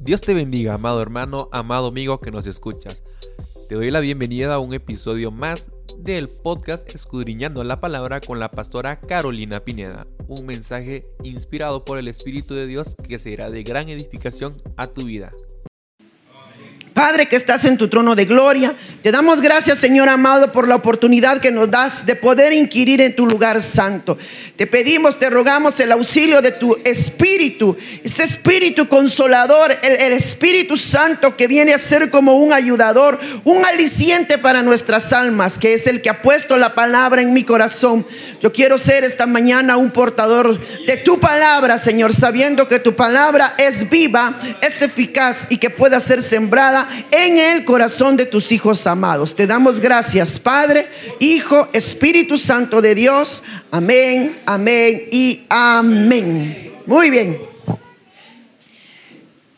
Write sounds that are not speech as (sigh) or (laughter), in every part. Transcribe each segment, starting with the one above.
Dios te bendiga, amado hermano, amado amigo que nos escuchas. Te doy la bienvenida a un episodio más del podcast Escudriñando la Palabra con la pastora Carolina Pineda. Un mensaje inspirado por el Espíritu de Dios que será de gran edificación a tu vida. Padre que estás en tu trono de gloria, te damos gracias Señor amado por la oportunidad que nos das de poder inquirir en tu lugar santo. Te pedimos, te rogamos el auxilio de tu espíritu, ese espíritu consolador, el, Espíritu Santo que viene a ser como un ayudador, un aliciente para nuestras almas, que es el que ha puesto la palabra en mi corazón. Yo quiero ser esta mañana un portador de tu palabra, Señor, sabiendo que tu palabra es viva, es eficaz y que pueda ser sembrada en el corazón de tus hijos amados. Te damos gracias, Padre, Hijo, Espíritu Santo de Dios. Amén, amén y amén. Muy bien.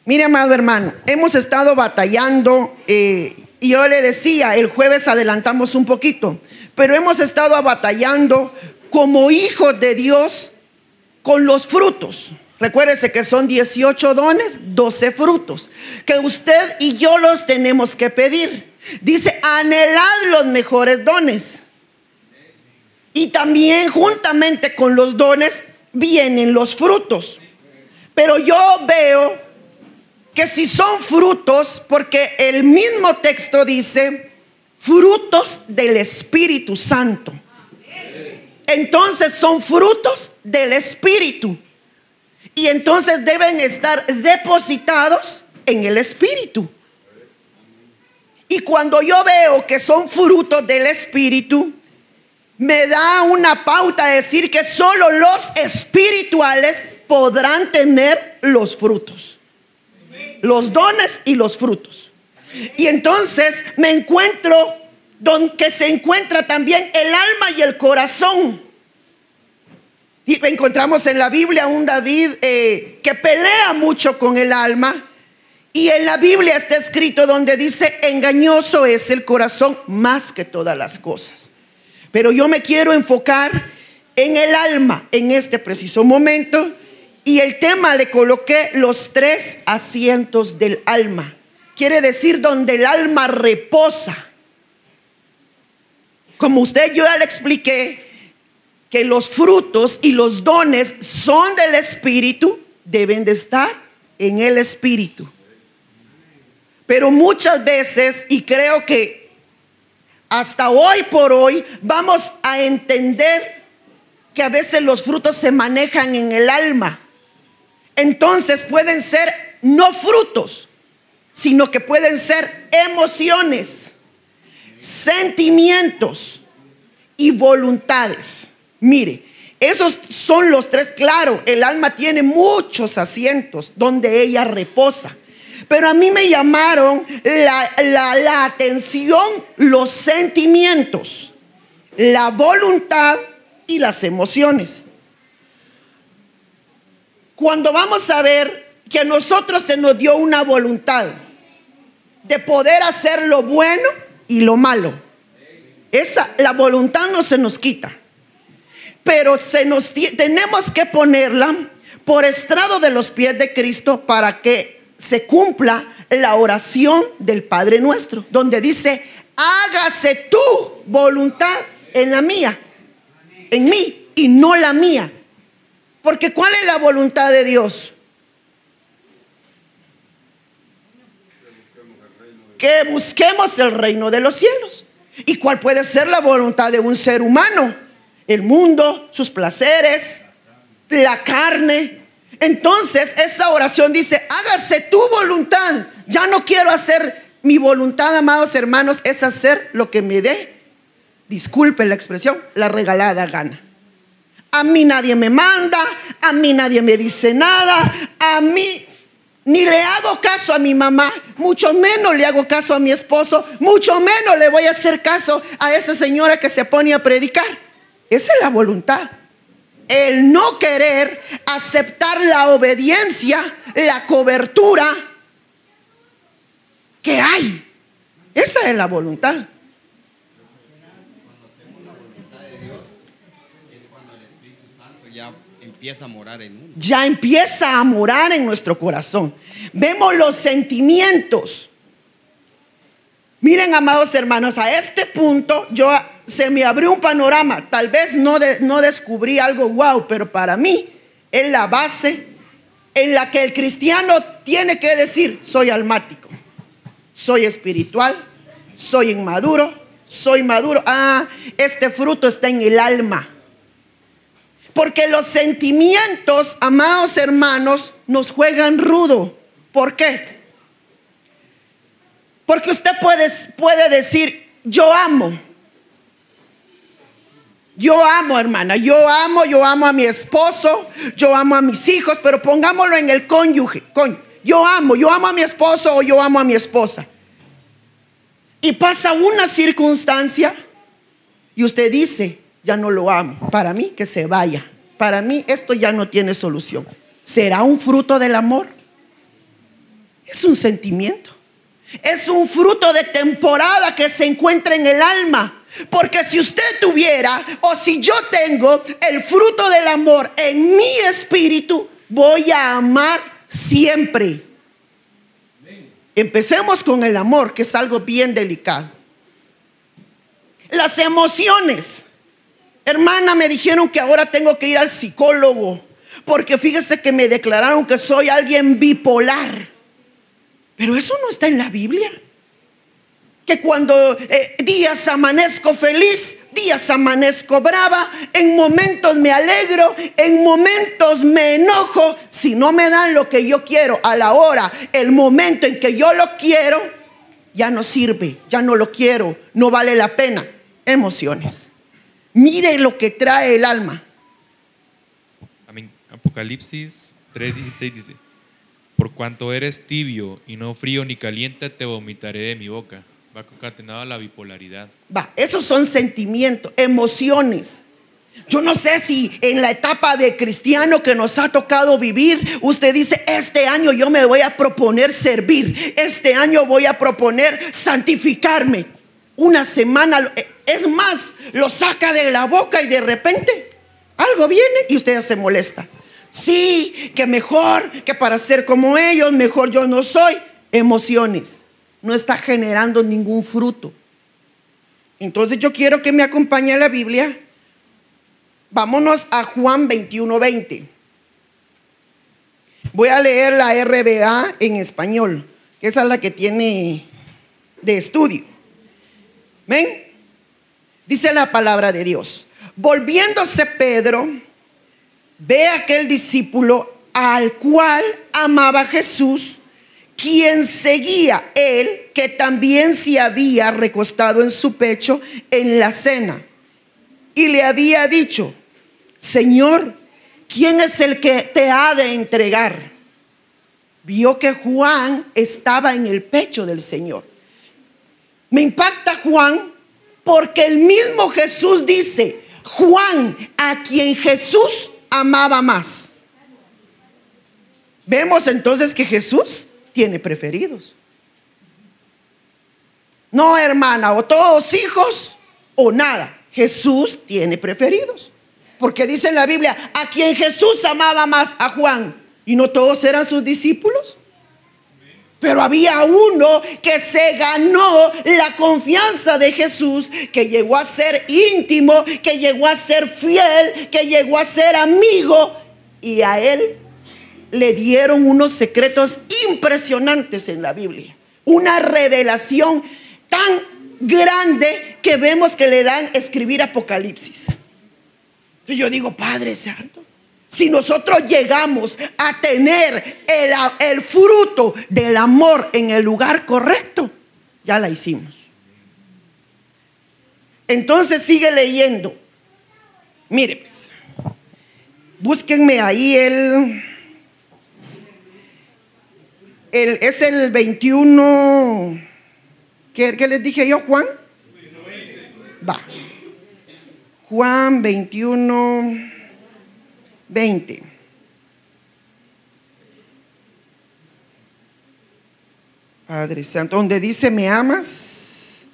Mire, amado hermano, hemos estado batallando eh, y yo le decía, el jueves adelantamos un poquito, pero hemos estado batallando como hijos de Dios con los frutos. Recuérdese que son 18 dones, 12 frutos, que usted y yo los tenemos que pedir. Dice, anhelad los mejores dones. Y también juntamente con los dones vienen los frutos. Pero yo veo que si son frutos, porque el mismo texto dice, frutos del Espíritu Santo. Entonces son frutos del Espíritu. Y entonces deben estar depositados en el Espíritu. Y cuando yo veo que son frutos del Espíritu, me da una pauta decir que solo los espirituales podrán tener los frutos. Los dones y los frutos. Y entonces me encuentro donde se encuentra también el alma y el corazón. Y encontramos en la Biblia un David eh, que pelea mucho con el alma. Y en la Biblia está escrito donde dice, engañoso es el corazón más que todas las cosas. Pero yo me quiero enfocar en el alma en este preciso momento. Y el tema le coloqué los tres asientos del alma. Quiere decir donde el alma reposa. Como usted yo ya le expliqué, que los frutos y los dones son del Espíritu, deben de estar en el Espíritu. Pero muchas veces, y creo que hasta hoy por hoy, vamos a entender que a veces los frutos se manejan en el alma. Entonces pueden ser no frutos, sino que pueden ser emociones, sentimientos y voluntades. Mire, esos son los tres, claro, el alma tiene muchos asientos donde ella reposa. Pero a mí me llamaron la, atención los sentimientos, la voluntad y las emociones. Cuando vamos a ver que a nosotros se nos dio una voluntad de poder hacer lo bueno y lo malo. Esa, la voluntad no se nos quita pero se nos tenemos que ponerla por estrado de los pies de Cristo para que se cumpla la oración del Padre nuestro, donde dice, hágase tu voluntad en la mía, en mí y no la mía. Porque ¿cuál es la voluntad de Dios? Que busquemos el reino de los cielos. ¿Y cuál puede ser la voluntad de un ser humano? El mundo, sus placeres, la carne. Entonces esa oración dice, hágase tu voluntad. Ya no quiero hacer mi voluntad, amados hermanos, es hacer lo que me dé, disculpen la expresión, la regalada gana. A mí nadie me manda, a mí nadie me dice nada, a mí ni le hago caso a mi mamá, mucho menos le hago caso a mi esposo, mucho menos le voy a hacer caso a esa señora que se pone a predicar. Esa es la voluntad. El no querer aceptar la obediencia, la cobertura que hay. Esa es la voluntad. Empieza a morar en uno. ya empieza a morar en nuestro corazón. Vemos los sentimientos. Miren, amados hermanos, a este punto yo se me abrió un panorama. Tal vez no, no descubrí algo wow, pero para mí es la base en la que el cristiano tiene que decir, soy almático, soy espiritual, soy inmaduro, soy maduro. Ah, este fruto está en el alma. Porque los sentimientos, amados hermanos, nos juegan rudo. ¿Por qué? Porque usted puede, puede decir, yo amo. Yo amo, hermana, yo amo, yo amo a mi esposo, yo amo a mis hijos, pero pongámoslo en el cónyuge. Yo amo, yo amo a mi esposo o yo amo a mi esposa. Y pasa una circunstancia y usted dice, ya no lo amo. Para mí, que se vaya. Para mí, esto ya no tiene solución. ¿Será un fruto del amor? Es un sentimiento. Es un fruto de temporada que se encuentra en el alma. Porque si usted tuviera o si yo tengo el fruto del amor en mi espíritu, voy a amar siempre. Empecemos con el amor, que es algo bien delicado. Las emociones. Hermana, me dijeron que ahora tengo que ir al psicólogo, porque fíjese que me declararon que soy alguien bipolar. Pero eso no está en la Biblia. Que cuando eh, días amanezco feliz, días amanezco brava, en momentos me alegro, en momentos me enojo. Si no me dan lo que yo quiero a la hora, el momento en que yo lo quiero, ya no sirve, ya no lo quiero, no vale la pena. Emociones. Mire lo que trae el alma. Apocalipsis 3:16 dice, por cuanto eres tibio y no frío ni caliente, te vomitaré de mi boca. Va concatenado a la bipolaridad. Va, esos son sentimientos, emociones. Yo no sé si en la etapa de cristiano que nos ha tocado vivir, usted dice, este año yo me voy a proponer servir, este año voy a proponer santificarme. Una semana, es más, lo saca de la boca y de repente algo viene y usted ya se molesta. Sí, que mejor, que para ser como ellos, mejor yo no soy. Emociones, no está generando ningún fruto. Entonces yo quiero que me acompañe a la Biblia. Vámonos a Juan 21, 20. Voy a leer la RBA en español, que es la que tiene de estudio. ¿Ven? Dice la palabra de Dios. Volviéndose Pedro, ve aquel discípulo al cual amaba Jesús, quien seguía él, que también se había recostado en su pecho en la cena. Y le había dicho, Señor, ¿quién es el que te ha de entregar? Vio que Juan estaba en el pecho del Señor. Me impacta Juan porque el mismo Jesús dice, Juan, a quien Jesús amaba más. Vemos entonces que Jesús tiene preferidos. No, hermana, o todos hijos o nada. Jesús tiene preferidos. Porque dice en la Biblia, a quien Jesús amaba más, a Juan. Y no todos eran sus discípulos. Pero había uno que se ganó la confianza de Jesús, que llegó a ser íntimo, que llegó a ser fiel, que llegó a ser amigo. Y a él le dieron unos secretos impresionantes en la Biblia. Una revelación tan grande que vemos que le dan escribir Apocalipsis. Entonces yo digo, Padre Santo, si nosotros llegamos a tener el, el, fruto del amor en el lugar correcto, ya la hicimos. Entonces sigue leyendo. Mire, pues, búsquenme ahí el, el es el 21. ¿Qué, ¿Qué, les dije yo, Juan? Va. Juan 21, 20. Padre Santo, donde dice me amas,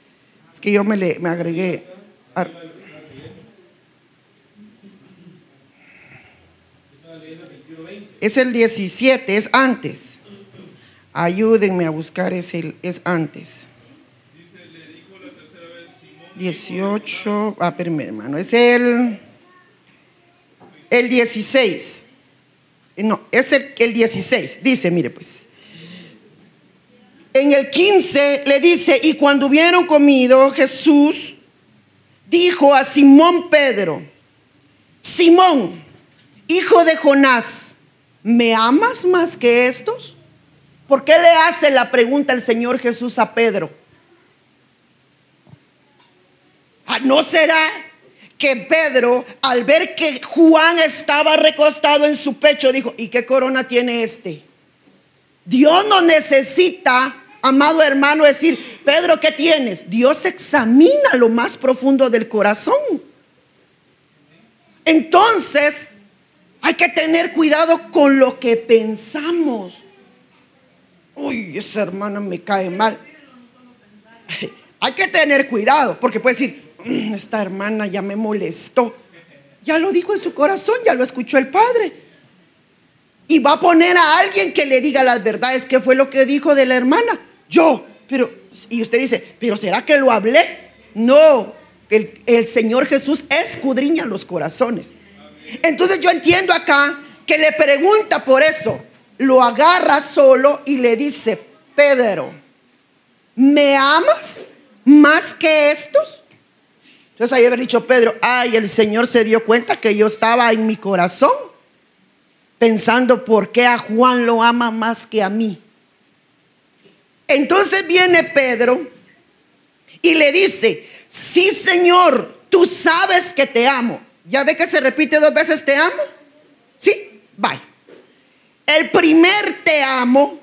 es que yo me, le, me agregué. es el 17, es antes. Ayúdenme a buscar, es, el, es antes. 18, ah, perdón, hermano, es el, el 16. No, es el, el 16. Dice, mire pues. En el 15 le dice, y cuando hubieron comido, Jesús dijo a Simón Pedro, Simón, hijo de Jonás, ¿me amas más que estos? ¿Por qué le hace la pregunta el Señor Jesús a Pedro? Ah, ¿No será que Pedro, al ver que Juan estaba recostado en su pecho, dijo, ¿y qué corona tiene este? Dios no necesita, amado hermano, decir, Pedro, ¿qué tienes? Dios examina lo más profundo del corazón. Entonces, hay que tener cuidado con lo que pensamos. Uy, esa hermana me cae mal. Hay que tener cuidado, porque puede decir, mm, esta hermana ya me molestó. Ya lo dijo en su corazón, ya lo escuchó el Padre. Y va a poner a alguien que le diga las verdades. ¿Qué fue lo que dijo de la hermana? Yo. Pero, y usted dice, ¿pero será que lo hablé? No, el, el Señor Jesús escudriña los corazones. Entonces yo entiendo acá que le pregunta por eso. Lo agarra solo y le dice, Pedro, ¿me amas más que estos? Entonces ahí haber dicho Pedro, ay, el Señor se dio cuenta que yo estaba en mi corazón pensando por qué a Juan lo ama más que a mí. Entonces viene Pedro y le dice, sí Señor, tú sabes que te amo. ¿Ya ve que se repite dos veces te amo? Sí, bye. El primer te amo,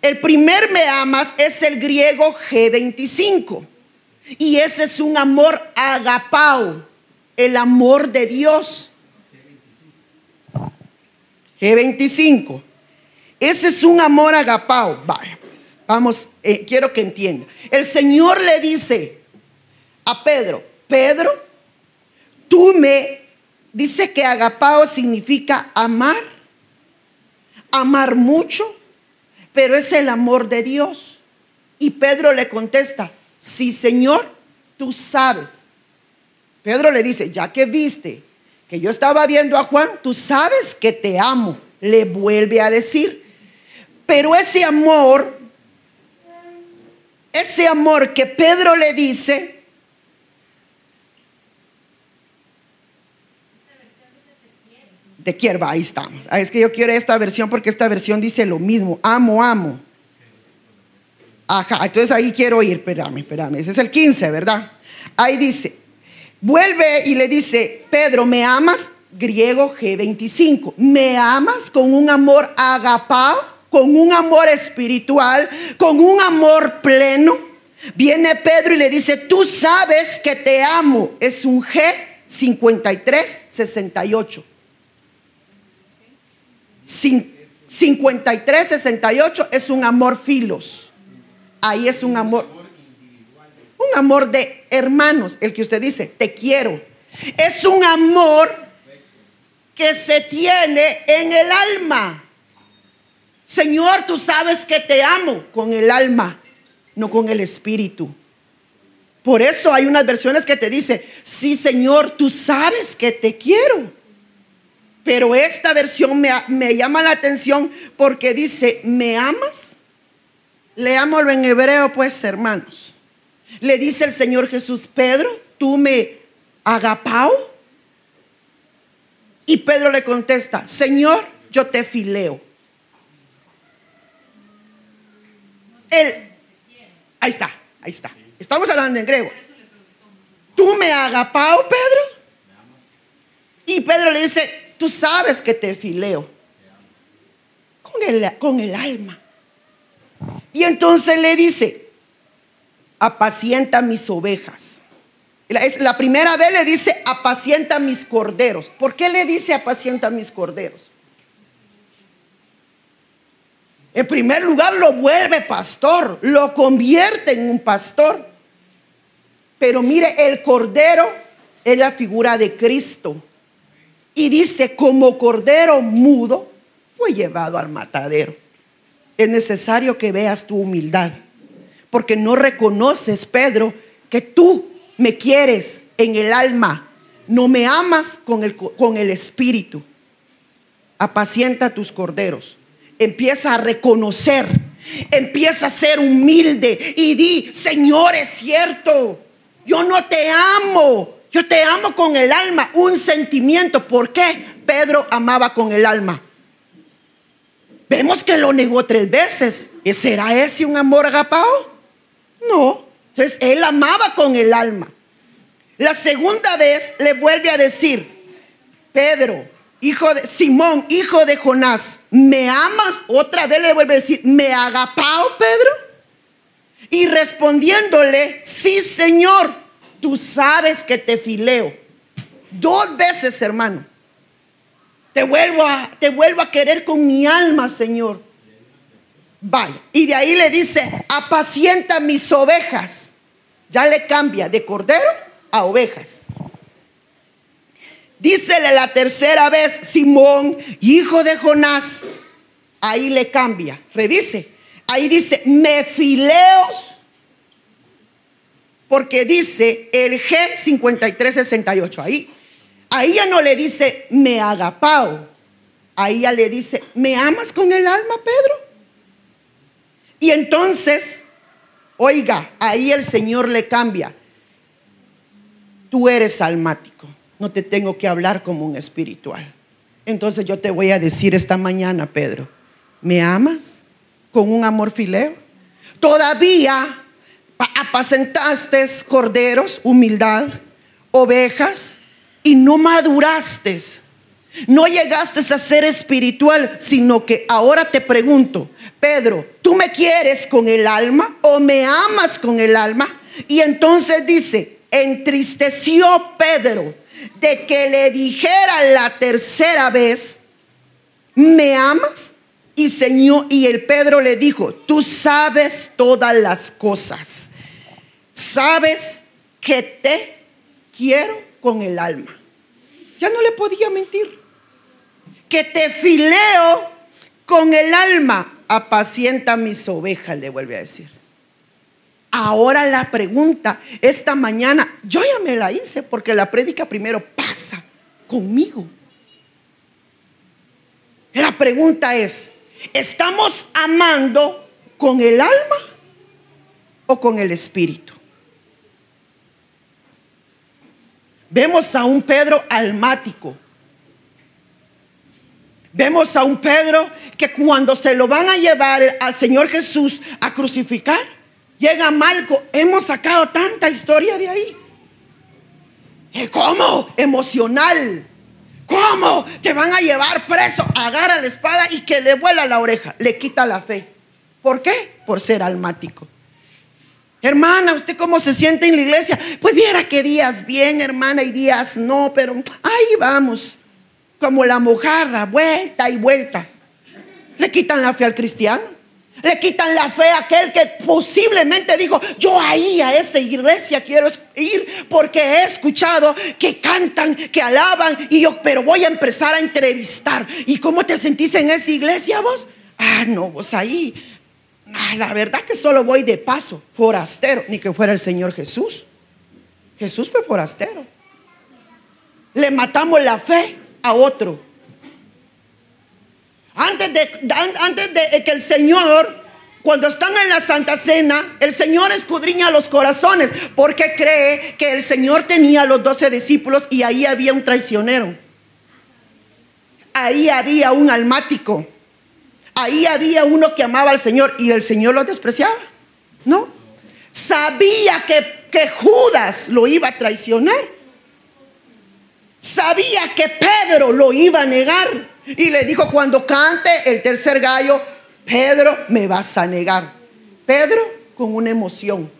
el primer me amas es el griego G25. Y ese es un amor agapao, el amor de Dios. G25. Ese es un amor agapao. Vaya, pues, vamos, eh, quiero que entienda. El Señor le dice a Pedro, Pedro, tú me, dice que agapao significa amar, amar mucho, pero es el amor de Dios. Y Pedro le contesta, sí Señor, tú sabes. Pedro le dice, ya que viste que yo estaba viendo a Juan, tú sabes que te amo. Le vuelve a decir, pero ese amor, ese amor que Pedro le dice, te quiero, ahí estamos. Ah, es que yo quiero esta versión porque esta versión dice lo mismo, amo, amo. Ajá, entonces ahí quiero ir, espérame, espérame, ese es el 15, ¿verdad? Ahí dice, vuelve y le dice, Pedro, ¿me amas? Griego G25, ¿me amas con un amor agapao, con un amor espiritual, con un amor pleno? Viene Pedro y le dice, tú sabes que te amo, es un G5368. 53, 68 es un amor filos. Ahí es un amor. Un amor de hermanos, el que usted dice, te quiero. Es un amor que se tiene en el alma. Señor, tú sabes que te amo con el alma, no con el espíritu. Por eso hay unas versiones que te dice, sí, Señor, tú sabes que te quiero. Pero esta versión me, llama la atención porque dice, ¿me amas? Leámoslo en hebreo, pues, hermanos. Le dice el Señor Jesús, Pedro, tú me agapao. Y Pedro le contesta, Señor, yo te fileo. Él, ahí está, ahí está. Estamos hablando en griego. ¿Tú me agapao, Pedro? Y Pedro le dice, sabes que te fileo. Con el, con el alma. Y entonces le dice, apacienta mis ovejas. La primera vez le dice, apacienta mis corderos. ¿Por qué le dice apacienta mis corderos? En primer lugar, lo vuelve pastor, lo convierte en un pastor. Pero mire, el cordero es la figura de Cristo. Y dice, como cordero mudo, fue llevado al matadero. Es necesario que veas tu humildad, porque no reconoces, Pedro, que tú me quieres en el alma, no me amas con el, con el espíritu. Apacienta tus corderos. Empieza a reconocer, empieza a ser humilde y di, Señor, es cierto, yo no te amo, yo te amo con el alma, un sentimiento. ¿Por qué Pedro amaba con el alma? Vemos que lo negó tres veces. ¿Será ese un amor agapao? No. Entonces él amaba con el alma. La segunda vez le vuelve a decir, Pedro, hijo de Simón, hijo de Jonás, ¿me amas? Otra vez le vuelve a decir, ¿me agapao, Pedro? Y respondiéndole, sí, Señor, tú sabes que te fileo. Dos veces, hermano. Te vuelvo a, te vuelvo a querer con mi alma, Señor. Vaya. Y de ahí le dice, apacienta mis ovejas. Ya le cambia de cordero a ovejas. Dícele la tercera vez, Simón, hijo de Jonás. Ahí le cambia. Revise. Ahí dice, mefileos. Porque dice el G5368. Ahí. Ahí ya no le dice, me agapao. Ahí ya le dice, ¿me amas con el alma, Pedro? Y entonces, oiga, ahí el Señor le cambia. Tú eres almático, no te tengo que hablar como un espiritual. Entonces yo te voy a decir esta mañana, Pedro, ¿me amas con un amor fileo? Todavía apacentaste corderos, humildad, ovejas, y no maduraste no llegaste a ser espiritual, sino que ahora te pregunto, Pedro, ¿tú me quieres con el alma o me amas con el alma? Y entonces dice, entristeció Pedro de que le dijera la tercera vez, ¿me amas? Y Señor, y el Pedro le dijo, tú sabes todas las cosas. Sabes que te quiero con el alma. Ya no le podía mentir que te fileo con el alma, apacienta mis ovejas, le vuelve a decir. Ahora la pregunta, esta mañana, yo ya me la hice porque la prédica primero pasa conmigo. La pregunta es, ¿estamos amando con el alma o con el espíritu? Vemos a un Pedro almático, Vemos a un Pedro que cuando se lo van a llevar al Señor Jesús a crucificar, llega Marco. Hemos sacado tanta historia de ahí. ¿Cómo? Emocional. ¿Cómo? Te van a llevar preso. Agarra la espada y que le vuela la oreja. Le quita la fe. ¿Por qué? Por ser almático. Hermana, ¿usted cómo se siente en la iglesia? Pues viera que días bien, hermana, y días no, pero ahí vamos como la mojarra, vuelta y vuelta. Le quitan la fe al cristiano. Le quitan la fe a aquel que posiblemente dijo, yo ahí a esa iglesia quiero ir porque he escuchado que cantan, que alaban, y yo, pero voy a empezar a entrevistar. ¿Y cómo te sentís en esa iglesia vos? Ah, no, vos ahí. Ah, la verdad que solo voy de paso, forastero, ni que fuera el Señor Jesús. Jesús fue forastero. Le matamos la fe a otro. Antes de, antes de que el Señor, cuando están en la Santa Cena, el Señor escudriña los corazones porque cree que el Señor tenía los doce discípulos y ahí había un traicionero. Ahí había un almático. Ahí había uno que amaba al Señor y el Señor lo despreciaba. ¿No? Sabía que, que Judas lo iba a traicionar sabía que Pedro lo iba a negar. Y le dijo, cuando cante el tercer gallo, Pedro, me vas a negar. Pedro con una emoción.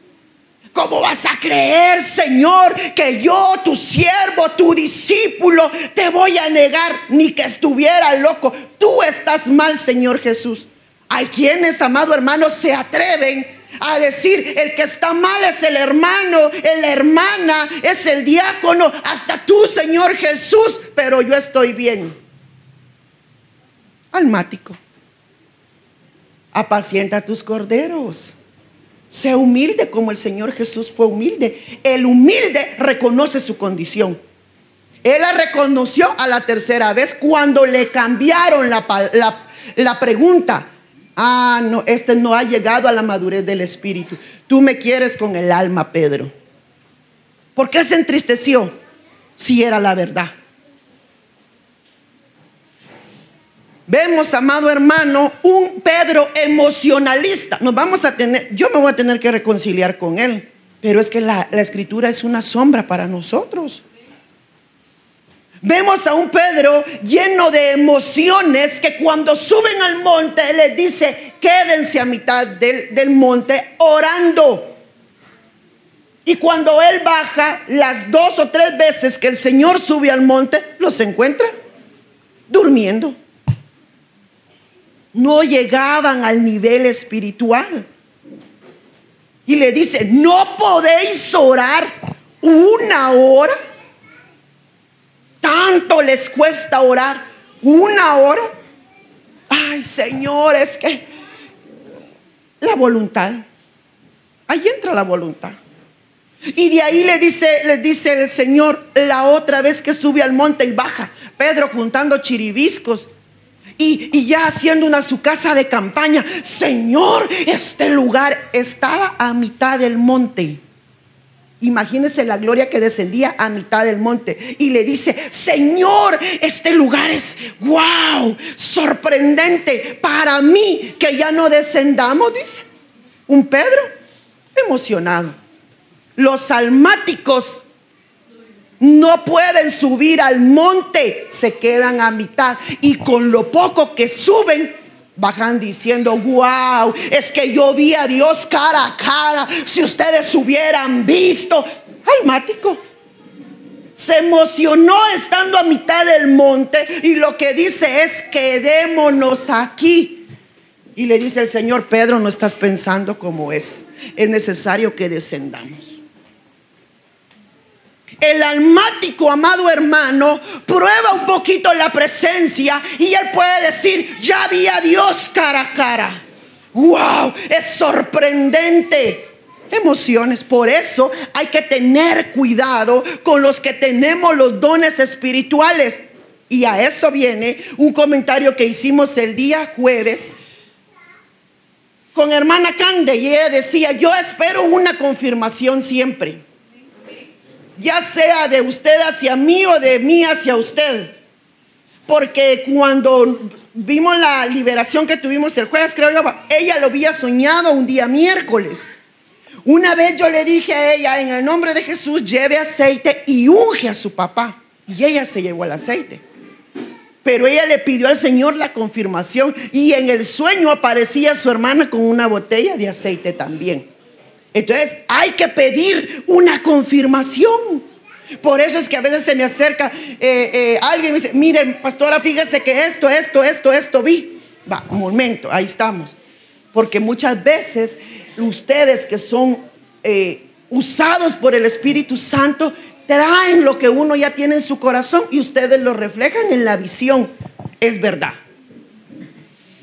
¿Cómo vas a creer, Señor, que yo, tu siervo, tu discípulo, te voy a negar? Ni que estuviera loco. Tú estás mal, Señor Jesús. Hay quienes, amado hermano, se atreven a decir, el que está mal es el hermano, la hermana, es el diácono, hasta tú, Señor Jesús, pero yo estoy bien. almático. Apacienta tus corderos. Sé humilde como el Señor Jesús fue humilde. El humilde reconoce su condición. Él la reconoció a la tercera vez cuando le cambiaron la, la pregunta. Ah, no, este no ha llegado a la madurez del espíritu. Tú me quieres con el alma, Pedro. ¿Por qué se entristeció? Si era la verdad. Vemos, amado hermano, un Pedro emocionalista. Nos vamos a tener, yo me voy a tener que reconciliar con él, pero es que la, la escritura es una sombra para nosotros. Vemos a un Pedro lleno de emociones que cuando suben al monte les dice, quédense a mitad del, del monte orando. Y cuando él baja, las dos o tres veces que el Señor sube al monte, los encuentra durmiendo. No llegaban al nivel espiritual. Y le dice, no podéis orar una hora tanto les cuesta orar una hora. Ay, Señor, es que la voluntad. Ahí entra la voluntad. Y de ahí le dice, le dice el Señor la otra vez que sube al monte y baja. Pedro juntando chiribiscos y, ya haciendo una su casa de campaña. Señor, este lugar estaba a mitad del monte. Imagínese la gloria que descendía a mitad del monte y le dice, Señor, este lugar es wow, sorprendente para mí que ya no descendamos, dice. Un Pedro emocionado. Los almáticos no pueden subir al monte, se quedan a mitad y con lo poco que suben Bajan diciendo, wow, es que yo vi a Dios cara a cara. Si ustedes hubieran visto, almático. Se emocionó estando a mitad del monte y lo que dice es, quedémonos aquí. Y le dice el Señor, Pedro, no estás pensando como es. Es necesario que descendamos. El almático, amado hermano, prueba un poquito la presencia y él puede decir, ya vi a Dios cara a cara. ¡Wow! Es sorprendente. Emociones. Por eso hay que tener cuidado con los que tenemos los dones espirituales. Y a eso viene un comentario que hicimos el día jueves con hermana Cande y ella decía, yo espero una confirmación siempre ya sea de usted hacia mí o de mí hacia usted. Porque cuando vimos la liberación que tuvimos el jueves, creo yo, ella lo había soñado un día miércoles. Una vez yo le dije a ella, en el nombre de Jesús, lleve aceite y unge a su papá. Y ella se llevó el aceite. Pero ella le pidió al Señor la confirmación y en el sueño aparecía su hermana con una botella de aceite también. Entonces hay que pedir una confirmación. Por eso es que a veces se me acerca eh, eh, alguien y me dice, miren, pastora, fíjese que esto, esto, esto, esto vi. Va, un momento, ahí estamos. Porque muchas veces ustedes que son eh, usados por el Espíritu Santo traen lo que uno ya tiene en su corazón y ustedes lo reflejan en la visión. Es verdad.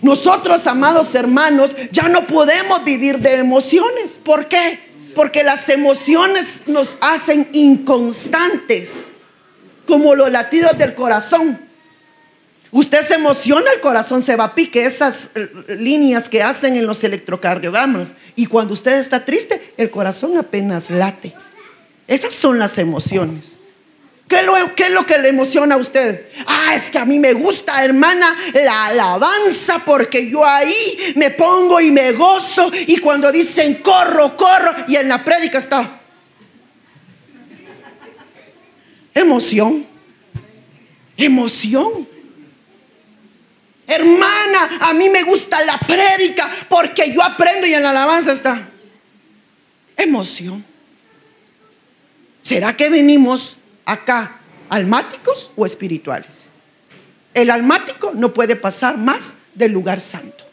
Nosotros, amados hermanos, ya no podemos vivir de emociones. ¿Por qué? Porque las emociones nos hacen inconstantes, como los latidos del corazón. Usted se emociona, el corazón se va a pique, esas eh, líneas que hacen en los electrocardiogramas. Y cuando usted está triste, el corazón apenas late. Esas son las emociones. ¿Qué es, lo, que le emociona a usted? Ah, es que a mí me gusta, hermana, la alabanza porque yo ahí me pongo y me gozo y cuando dicen corro, corro y en la prédica está emoción. Emoción. Hermana, a mí me gusta la prédica porque yo aprendo y en la alabanza está emoción. ¿Será que venimos acá, almáticos o espirituales. El almático no puede pasar más del lugar santo.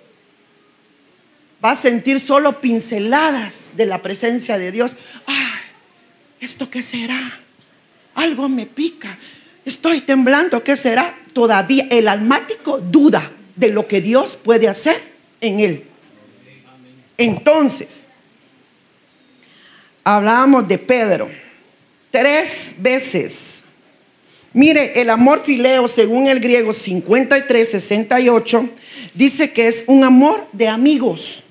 Va a sentir solo pinceladas de la presencia de Dios. Ay, ¿esto qué será? Algo me pica. Estoy temblando, ¿qué será? Todavía el almático duda, de lo que Dios puede hacer en él. Entonces, hablábamos de Pedro tres veces. Mire, el amor fileo, según el griego 53, 68, dice que es un amor de amigos.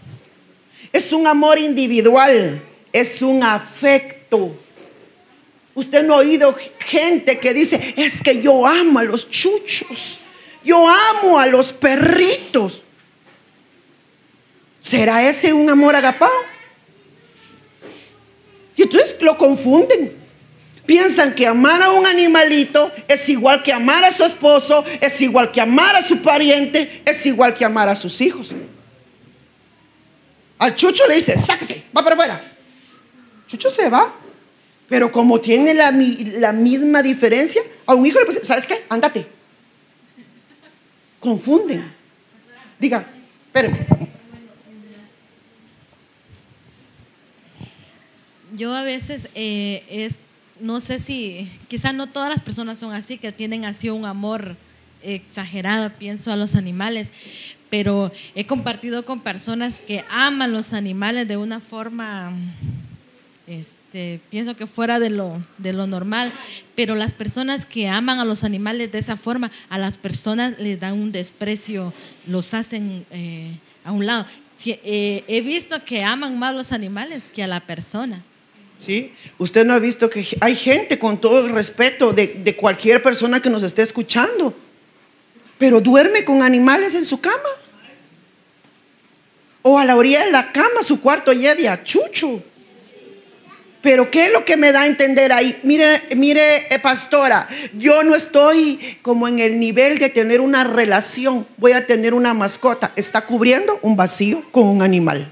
Es un amor individual, es un afecto. Usted no ha oído gente que dice, es que yo amo a los chuchos, yo amo a los perritos. ¿Será ese un amor agapado? Y entonces lo confunden. Piensan que amar a un animalito es igual que amar a su esposo, es igual que amar a su pariente, es igual que amar a sus hijos. Al chucho le dice, sáquese, va para afuera. Chucho se va. Pero como tiene la, la misma diferencia, a un hijo le dice, ¿sabes qué? Ándate. Confunden. Diga, espérenme. Yo a veces eh, es, no sé si, quizás no todas las personas son así, que tienen así un amor exagerado, pienso a los animales, pero he compartido con personas que aman los animales de una forma, este, pienso que fuera de lo, de lo normal, pero las personas que aman a los animales de esa forma, a las personas les dan un desprecio, los hacen eh, a un lado. Eh, he visto que aman más los animales que a la persona. ¿Sí? Usted no ha visto que hay gente con todo el respeto de, cualquier persona que nos esté escuchando pero duerme con animales en su cama. O a la orilla de la cama, su cuarto lleve a chucho. Pero ¿qué es lo que me da a entender ahí? Mire, mire, eh, pastora, yo no estoy como en el nivel de tener una relación. Voy a tener una mascota. Está cubriendo un vacío con un animal.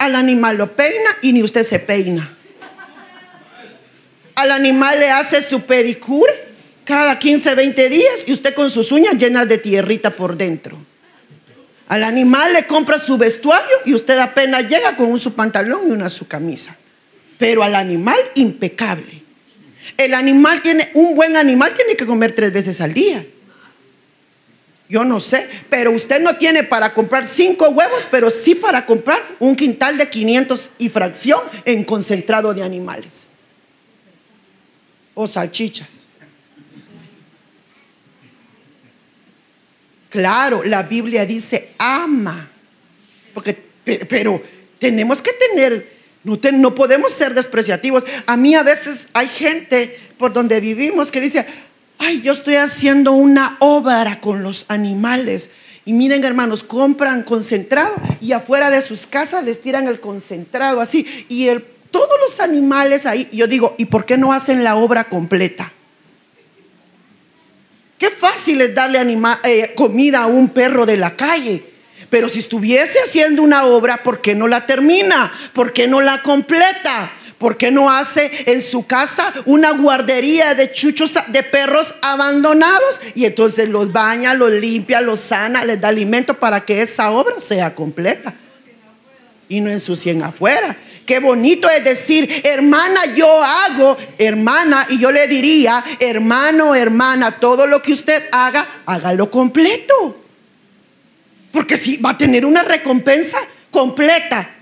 Al animal lo peina y ni usted se peina. Al animal le hace su pedicure cada 15, 20 días y usted con sus uñas llenas de tierrita por dentro. Al animal le compra su vestuario y usted apenas llega con un su pantalón y una su camisa. Pero al animal impecable. El animal tiene, un buen animal tiene que comer tres veces al día. Yo no sé, pero usted no tiene para comprar cinco huevos, pero sí para comprar un quintal de 500 y fracción en concentrado de animales. O salchichas. Claro, la Biblia dice ama. Porque, pero tenemos que tener, no, no podemos ser despreciativos. A mí a veces hay gente por donde vivimos que dice, ay, yo estoy haciendo una obra con los animales. Y miren, hermanos, compran concentrado y afuera de sus casas les tiran el concentrado así. Y el, todos los animales ahí, yo digo, ¿y por qué no hacen la obra completa? Qué fácil es darle eh, comida a un perro de la calle. Pero si estuviese haciendo una obra, ¿por qué no la termina? ¿Por qué no la completa? ¿Por qué no hace en su casa una guardería de chuchos, de perros abandonados? Y entonces los baña, los limpia, los sana, les da alimento para que esa obra sea completa. Y no ensucien afuera. Qué bonito es decir, hermana, yo hago, hermana, y yo le diría, hermano, hermana, todo lo que usted haga, hágalo completo. Porque si va a tener una recompensa completa.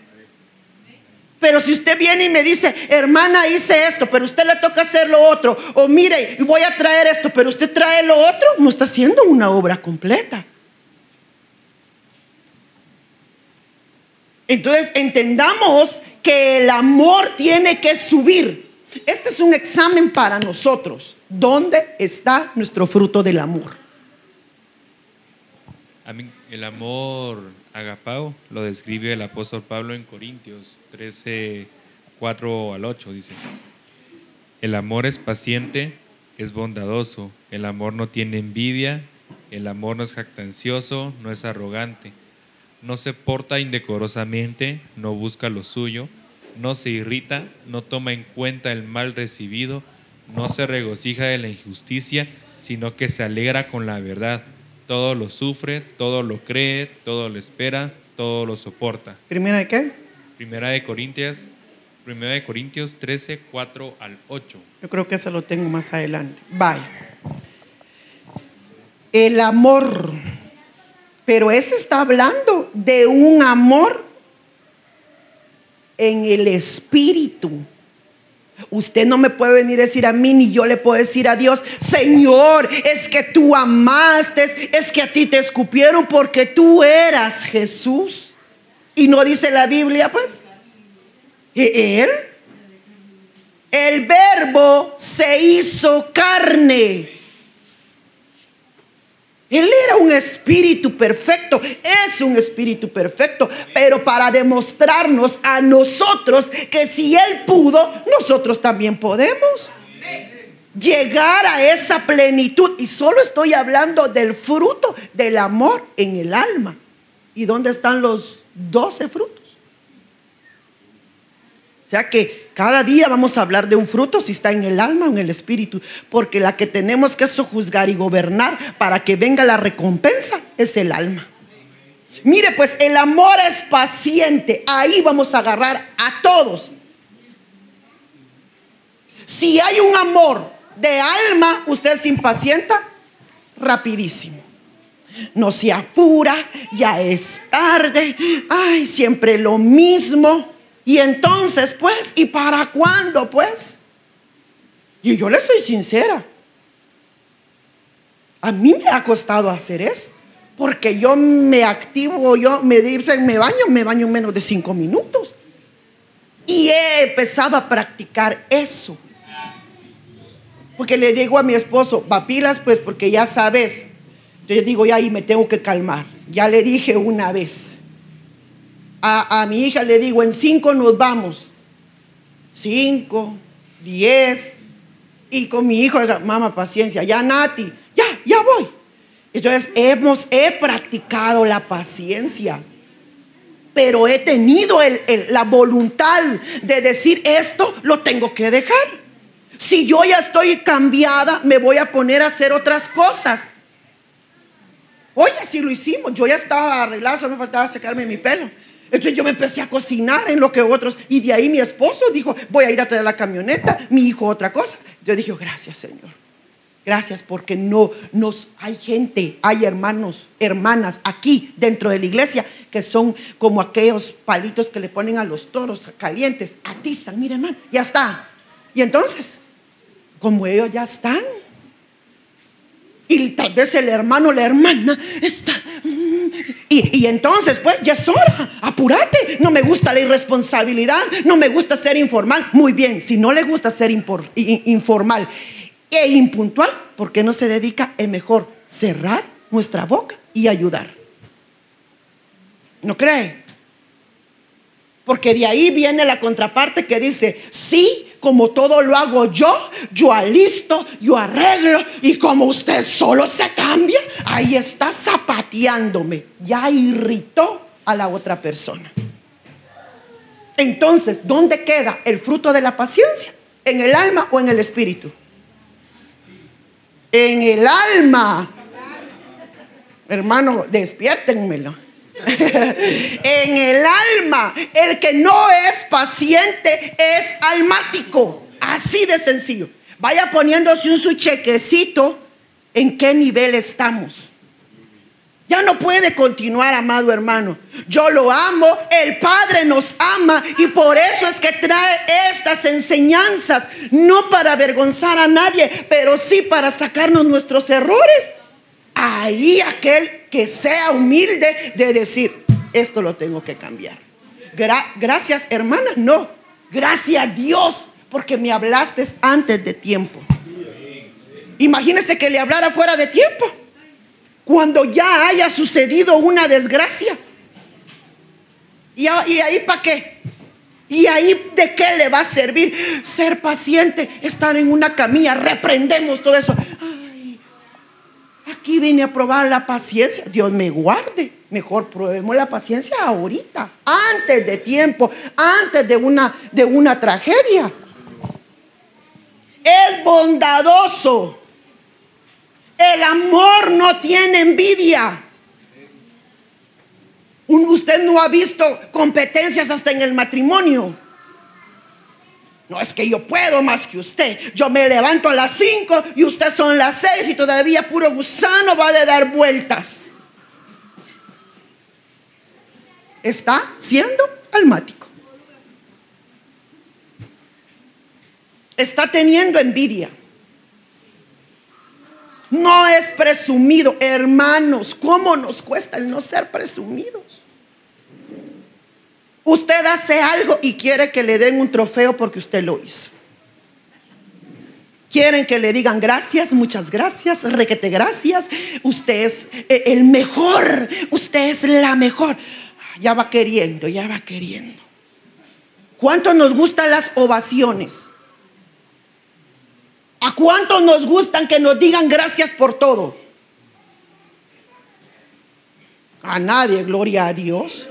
Pero si usted viene y me dice, hermana, hice esto, pero usted le toca hacer lo otro, o mire, voy a traer esto, pero usted trae lo otro, no está haciendo una obra completa. Entonces entendamos que el amor tiene que subir. Este es un examen para nosotros. ¿Dónde está nuestro fruto del amor? El amor agapao lo describe el apóstol Pablo en Corintios 13, 4 al 8. Dice: El amor es paciente, es bondadoso. El amor no tiene envidia. El amor no es jactancioso, no es arrogante no se porta indecorosamente, no busca lo suyo, no se irrita, no toma en cuenta el mal recibido, no se regocija de la injusticia, sino que se alegra con la verdad. Todo lo sufre, todo lo cree, todo lo espera, todo lo soporta. ¿Primera de qué? Primera de Corintios, Primera de Corintios 13, 4 al 8. Yo creo que eso lo tengo más adelante. Bye. el amor. Pero ese está hablando de un amor en el espíritu. Usted no me puede venir a decir a mí, ni yo le puedo decir a Dios, Señor, es que tú amaste, es que a ti te escupieron porque tú eras Jesús. Y no dice la Biblia, pues. Él, el verbo se hizo carne. Él era un espíritu perfecto, es un espíritu perfecto, pero para demostrarnos a nosotros que si Él pudo, nosotros también podemos llegar a esa plenitud. Y solo estoy hablando del fruto del amor en el alma. ¿Y dónde están los doce frutos? O sea que cada día vamos a hablar de un fruto si está en el alma o en el espíritu, porque la que tenemos que sojuzgar y gobernar para que venga la recompensa es el alma. Mire, pues el amor es paciente. Ahí vamos a agarrar a todos. Si hay un amor de alma, usted se impacienta rapidísimo. No se apura, ya es tarde. Ay, siempre lo mismo. Y entonces, pues, ¿y para cuándo, pues? Y yo le soy sincera. A mí me ha costado hacer eso. Porque yo me activo, yo me dicen, me baño, me baño en menos de cinco minutos. Y he empezado a practicar eso. Porque le digo a mi esposo, papilas, pues, porque ya sabes. Yo digo, ya ahí me tengo que calmar. Ya le dije una vez a, mi hija le digo, en cinco nos vamos. Cinco, diez. Y con mi hijo, mamá, paciencia. Ya, Nati, ya, ya voy. Entonces, hemos, he practicado la paciencia. Pero he tenido la voluntad de decir esto lo tengo que dejar. Si yo ya estoy cambiada, me voy a poner a hacer otras cosas. Oye, si lo hicimos. Yo ya estaba arreglado, solo me faltaba secarme mi pelo. Entonces yo me empecé a cocinar en lo que otros, y de ahí mi esposo dijo, voy a ir a traer la camioneta, mi hijo otra cosa. Yo dije, gracias Señor, gracias porque no nos, hay gente, hay hermanos, hermanas aquí dentro de la iglesia que son como aquellos palitos que le ponen a los toros calientes, atizan, mire hermano, ya está. Y entonces, como ellos ya están, y tal vez el hermano, la hermana está y, entonces, pues, ya es hora, apúrate. No me gusta la irresponsabilidad, no me gusta ser informal. Muy bien, si no le gusta ser informal e impuntual, ¿por qué no se dedica? Es mejor cerrar nuestra boca y ayudar. ¿No cree? Porque de ahí viene la contraparte que dice, sí, como todo lo hago yo, yo alisto, yo arreglo y como usted solo se cambia, ahí está zapateándome. Ya irritó a la otra persona. Entonces, ¿dónde queda el fruto de la paciencia? ¿En el alma o en el espíritu? En el alma. Hermano, despiértenmelo. (laughs) en el alma. El que no es paciente es almático. Así de sencillo. Vaya poniéndose un su chequecito en qué nivel estamos. Ya no puede continuar, amado hermano. Yo lo amo, el Padre nos ama y por eso es que trae estas enseñanzas, no para avergonzar a nadie, pero sí para sacarnos nuestros errores. Ahí aquel que sea humilde de decir, esto lo tengo que cambiar. gracias, hermana, no. Gracias a Dios, porque me hablaste antes de tiempo. Imagínese que le hablara fuera de tiempo, cuando ya haya sucedido una desgracia. ¿Y, y ahí para qué? ¿Y ahí de qué le va a servir? Ser paciente, estar en una camilla, reprendemos todo eso. Aquí vine a probar la paciencia. Dios me guarde. Mejor probemos la paciencia ahorita, antes de tiempo, antes de una, de una tragedia. Es bondadoso. El amor no tiene envidia. Usted no ha visto competencias hasta en el matrimonio. No es que yo puedo más que usted. Yo me levanto a las 5 y usted son las 6 y todavía puro gusano va de dar vueltas. Está siendo almático. Está teniendo envidia. No es presumido. Hermanos, ¿cómo nos cuesta el no ser presumidos? Usted hace algo y quiere que le den un trofeo porque usted lo hizo. Quieren que le digan gracias, muchas gracias, requete gracias. Usted es eh, el mejor, usted es la mejor. Ya va queriendo, ya va queriendo. ¿Cuánto nos gustan las ovaciones? ¿A cuánto nos gustan que nos digan gracias por todo? A nadie, gloria a Dios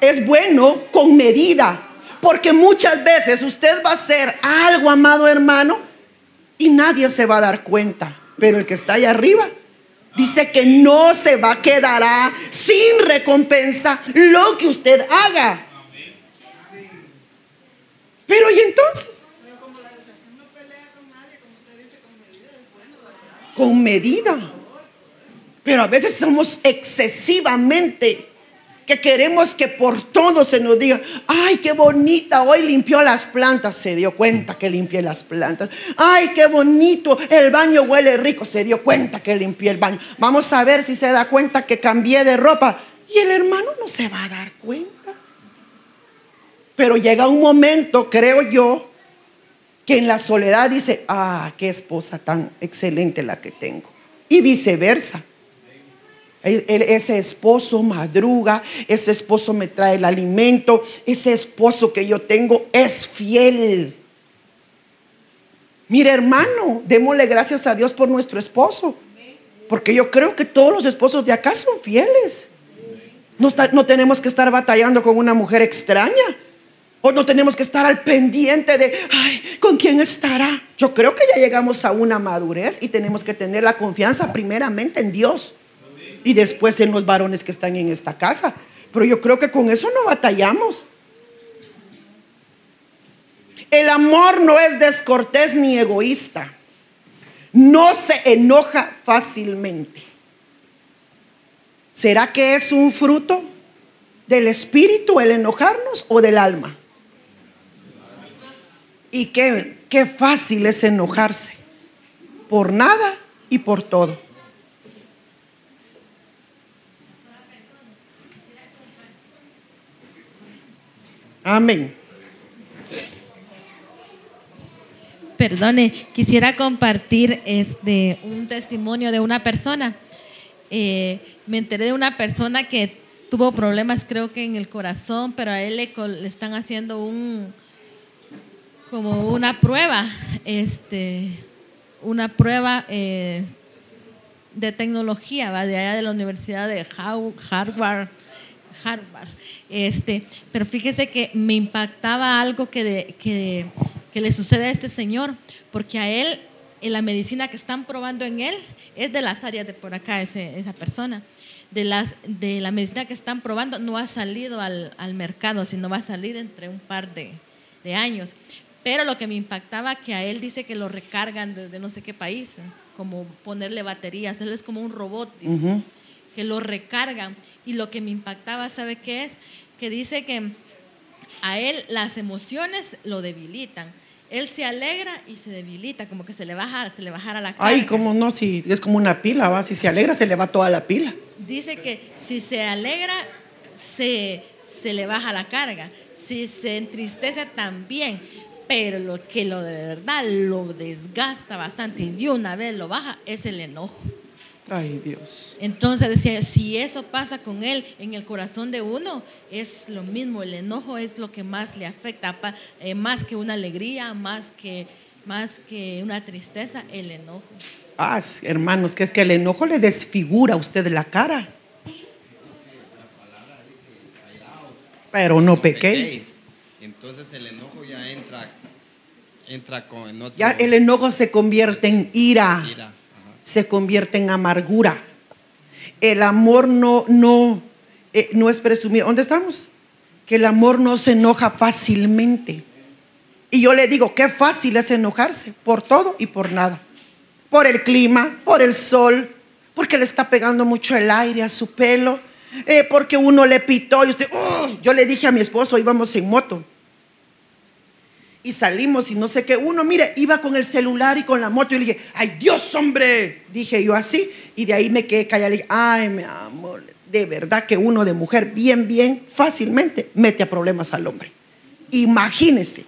es bueno con medida. Porque muchas veces usted va a hacer algo, amado hermano, y nadie se va a dar cuenta. Pero el que está allá arriba dice que no se va a quedar sin recompensa lo que usted haga. Pero ¿y entonces? Con medida. Pero a veces somos excesivamente que queremos que por todo se nos diga, ay, qué bonita, hoy limpió las plantas, se dio cuenta que limpié las plantas. Ay, qué bonito, el baño huele rico, se dio cuenta que limpié el baño. Vamos a ver si se da cuenta que cambié de ropa. Y el hermano no se va a dar cuenta. Pero llega un momento, creo yo, que en la soledad dice, ah, qué esposa tan excelente la que tengo. Y viceversa. Ese esposo madruga, ese esposo me trae el alimento, ese esposo que yo tengo es fiel. Mire hermano, démosle gracias a Dios por nuestro esposo, porque yo creo que todos los esposos de acá son fieles. No, no tenemos que estar batallando con una mujer extraña. O no tenemos que estar al pendiente de, ay, ¿con quién estará? Yo creo que ya llegamos a una madurez y tenemos que tener la confianza primeramente en Dios y después en los varones que están en esta casa. Pero yo creo que con eso no batallamos. El amor no es descortés ni egoísta. No se enoja fácilmente. ¿Será que es un fruto del espíritu el enojarnos o del alma? Y qué, qué fácil es enojarse por nada y por todo. Amén. Perdone, quisiera compartir este, un testimonio de una persona. Eh, me enteré de una persona que tuvo problemas, creo que en el corazón, pero a él le, están haciendo un como una prueba, este, una prueba eh, de tecnología, ¿va? de allá de la Universidad de Harvard, Harvard. Este, pero fíjese que me impactaba algo que, que, le sucede a este señor, porque a él, en la medicina que están probando en él, es de las áreas de por acá, esa persona. De, las, de la medicina que están probando no ha salido al, mercado, sino va a salir entre un par de, años. Pero lo que me impactaba que a él dice que lo recargan desde no sé qué país, como ponerle baterías, él es como un robot, dice, que lo recargan. Y lo que me impactaba, ¿sabe qué es? Que dice que a él las emociones lo debilitan. Él se alegra y se debilita, como que se le baja, se le bajara la cara. Ay, como no, si es como una pila, va, si se alegra se le va toda la pila. Dice que si se alegra se, se le baja la carga, si se entristece también, pero lo que lo de verdad lo desgasta bastante y de una vez lo baja es el enojo. Ay, Dios. Entonces decía, si eso pasa con él en el corazón de uno, es lo mismo, el enojo es lo que más le afecta, eh, más que una alegría, más que, más que una tristeza, el enojo. Ah, hermanos, que es que el enojo le desfigura a usted la cara. Pero no pequéis. Entonces el enojo ya entra, entra con... Otro... Ya el enojo se convierte en ira. ira se convierte en amargura. El amor no, no, eh, no es presumido. ¿Dónde estamos? Que el amor no se enoja fácilmente. Y yo le digo, qué fácil es enojarse por todo y por nada. Por el clima, por el sol, porque le está pegando mucho el aire a su pelo, eh, porque uno le pitó y usted, oh, yo le dije a mi esposo, íbamos en moto. Y salimos y no sé qué, uno, mire, iba con el celular y con la moto y le dije, ay Dios, hombre, dije yo así, y de ahí me quedé callada, le dije, ay, mi amor, de verdad que uno de mujer bien, bien, fácilmente mete a problemas al hombre. Imagínese.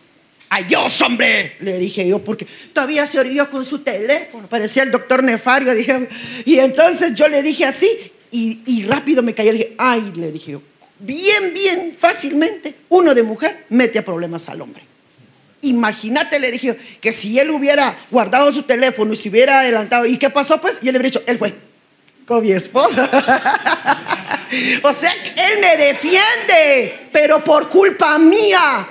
¡Ay, Dios, hombre! Le dije yo, porque todavía se orilló con su teléfono. Parecía el doctor Nefario. (laughs) Dije, y entonces yo le dije así, y, rápido me caí. Le dije, ¡ay! Le dije yo, bien, bien, fácilmente, uno de mujer mete a problemas al hombre. Imagínate, le dije, que si él hubiera guardado su teléfono y se hubiera adelantado, ¿y qué pasó? Pues, y él le hubiera dicho, él fue con mi esposa. (laughs) o sea, él me defiende, pero por culpa mía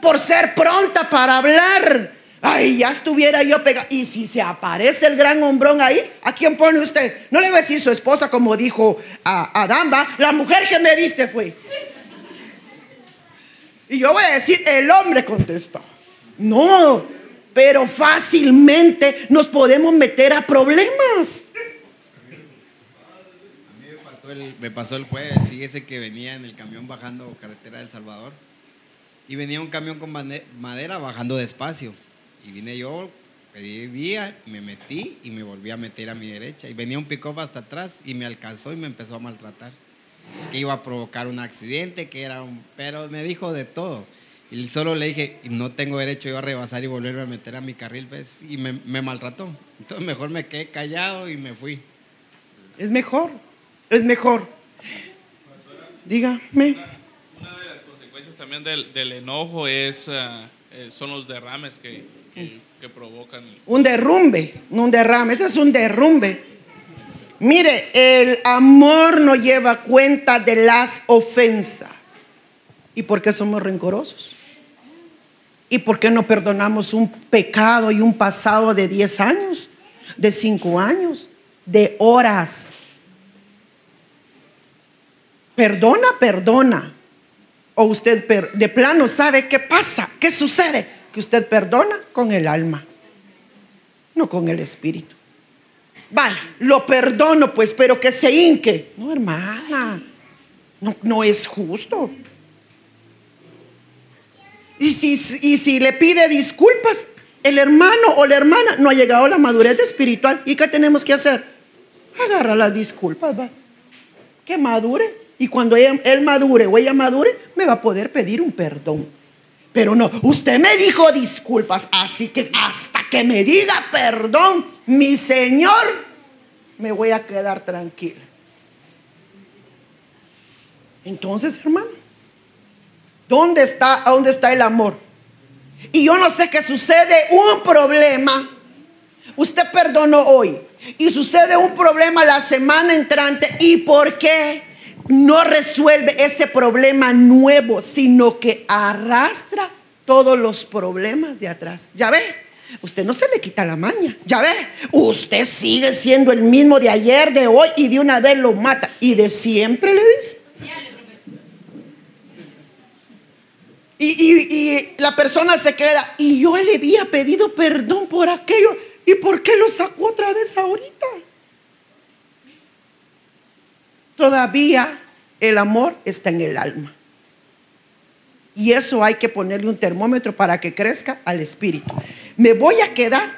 por ser pronta para hablar. Ay, ya estuviera yo pegada. Y si se aparece el gran hombrón ahí, ¿a quién pone usted? No le va a decir su esposa como dijo a, a Damba, la mujer que me diste fue. Y yo voy a decir, el hombre contestó. No, pero fácilmente nos podemos meter a problemas. A mí me pasó el, me pasó el jueves, fíjese que venía en el camión bajando carretera del Salvador y venía un camión con madera bajando despacio. Y vine yo, pedí vía, me metí y me volví a meter a mi derecha. Y venía un pick hasta atrás y me alcanzó y me empezó a maltratar. Que iba a provocar un accidente, que era un... Pero me dijo de todo. Y solo le dije, no tengo derecho yo a rebasar y volverme a meter a mi carril, ¿ves? Y me, me maltrató. Entonces mejor me quedé callado y me fui. Es mejor, es mejor. Dígame también del, enojo es, eh, eh, son los derrames que, provocan. Un derrumbe, un derrame, ese es un derrumbe. Mire, el amor no lleva cuenta de las ofensas. ¿Y por qué somos rencorosos? ¿Y por qué no perdonamos un pecado y un pasado de 10 años, de 5 años, de horas? Perdona, perdona. O usted de plano sabe qué pasa, qué sucede. Que usted perdona con el alma, no con el espíritu. Vaya, lo perdono pues, pero que se hinque. No, hermana, no, no es justo. Y si, y si le pide disculpas, el hermano o la hermana no ha llegado a la madurez espiritual. ¿Y qué tenemos que hacer? Agarra las disculpas, va. Que madure. Y cuando él madure o ella madure, me va a poder pedir un perdón. Pero no, usted me dijo disculpas, así que hasta que me diga perdón, mi Señor, me voy a quedar tranquila. Entonces, hermano, ¿dónde está, dónde está el amor? Y yo no sé qué sucede un problema. Usted perdonó hoy y sucede un problema la semana entrante. ¿Y por qué? no resuelve ese problema nuevo, sino que arrastra todos los problemas de atrás. ¿Ya ve? Usted no se le quita la maña. ¿Ya ve? Usted sigue siendo el mismo de ayer, de hoy y de una vez lo mata. Y de siempre le dice. Y, la persona se queda. Y yo le había pedido perdón por aquello. ¿Y por qué lo sacó otra vez ahorita? Todavía el amor está en el alma. Y eso hay que ponerle un termómetro para que crezca al espíritu. Me voy a quedar